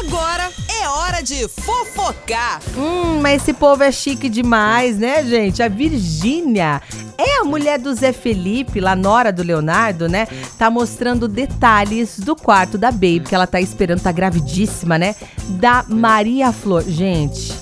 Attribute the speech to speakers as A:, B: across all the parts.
A: Agora é hora de fofocar.
B: Hum, mas esse povo é chique demais, né, gente? A Virgínia é a mulher do Zé Felipe, lá nora do Leonardo, né? Tá mostrando detalhes do quarto da Baby, que ela tá esperando, tá gravidíssima, né? Da Maria Flor. Gente,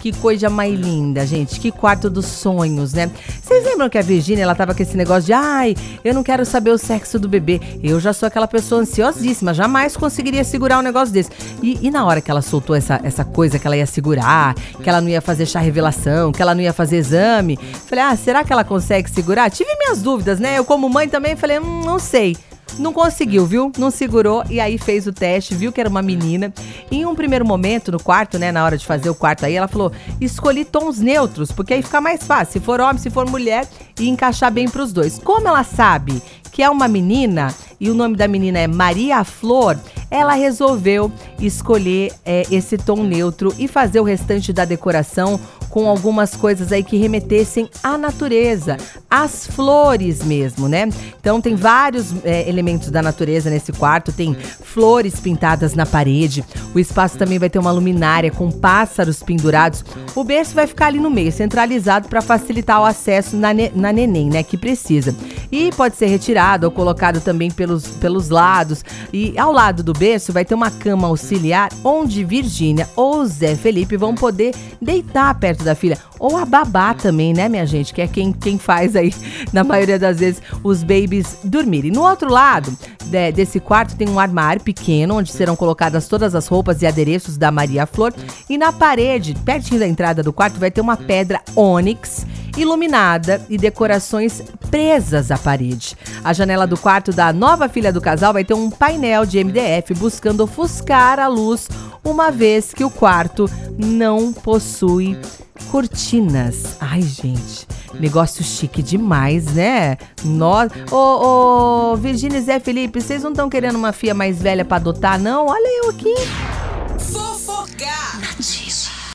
B: que coisa mais linda, gente. Que quarto dos sonhos, né? Vocês lembram que a Virgínia, ela tava com esse negócio de, ai, eu não quero saber o sexo do bebê. Eu já sou aquela pessoa ansiosíssima, jamais conseguiria segurar um negócio desse. E, e na hora que ela soltou essa, essa coisa que ela ia segurar, que ela não ia fazer chá revelação, que ela não ia fazer exame, falei, ah, será que ela consegue segurar? Tive minhas dúvidas, né? Eu, como mãe, também falei, hum, não sei. Não conseguiu, viu? Não segurou e aí fez o teste, viu que era uma menina. Em um primeiro momento, no quarto, né, na hora de fazer o quarto aí, ela falou: escolhi tons neutros, porque aí fica mais fácil. Se for homem, se for mulher, e encaixar bem para os dois. Como ela sabe que é uma menina e o nome da menina é Maria Flor, ela resolveu escolher é, esse tom neutro e fazer o restante da decoração com algumas coisas aí que remetessem à natureza, às flores mesmo, né? Então tem vários é, elementos da natureza nesse quarto, tem flores pintadas na parede, o espaço também vai ter uma luminária com pássaros pendurados. O berço vai ficar ali no meio, centralizado para facilitar o acesso na, ne na neném, né? Que precisa. E pode ser retirado ou colocado também pelos, pelos lados. E ao lado do berço vai ter uma cama auxiliar onde Virgínia ou Zé Felipe vão poder deitar perto da filha. Ou a babá também, né, minha gente? Que é quem, quem faz aí, na maioria das vezes, os babies dormirem. No outro lado de, desse quarto tem um armário pequeno, onde serão colocadas todas as roupas e adereços da Maria Flor. E na parede, pertinho da entrada do quarto, vai ter uma pedra ônix iluminada e decorações presas à parede. A janela do quarto da nova filha do casal vai ter um painel de MDF buscando ofuscar a luz, uma vez que o quarto não possui cortinas. Ai, gente, negócio chique demais, né? Nós, ô, ô, Virgínia e Zé Felipe, vocês não estão querendo uma filha mais velha para adotar, não? Olha eu aqui.
A: Fofocar. Notícias.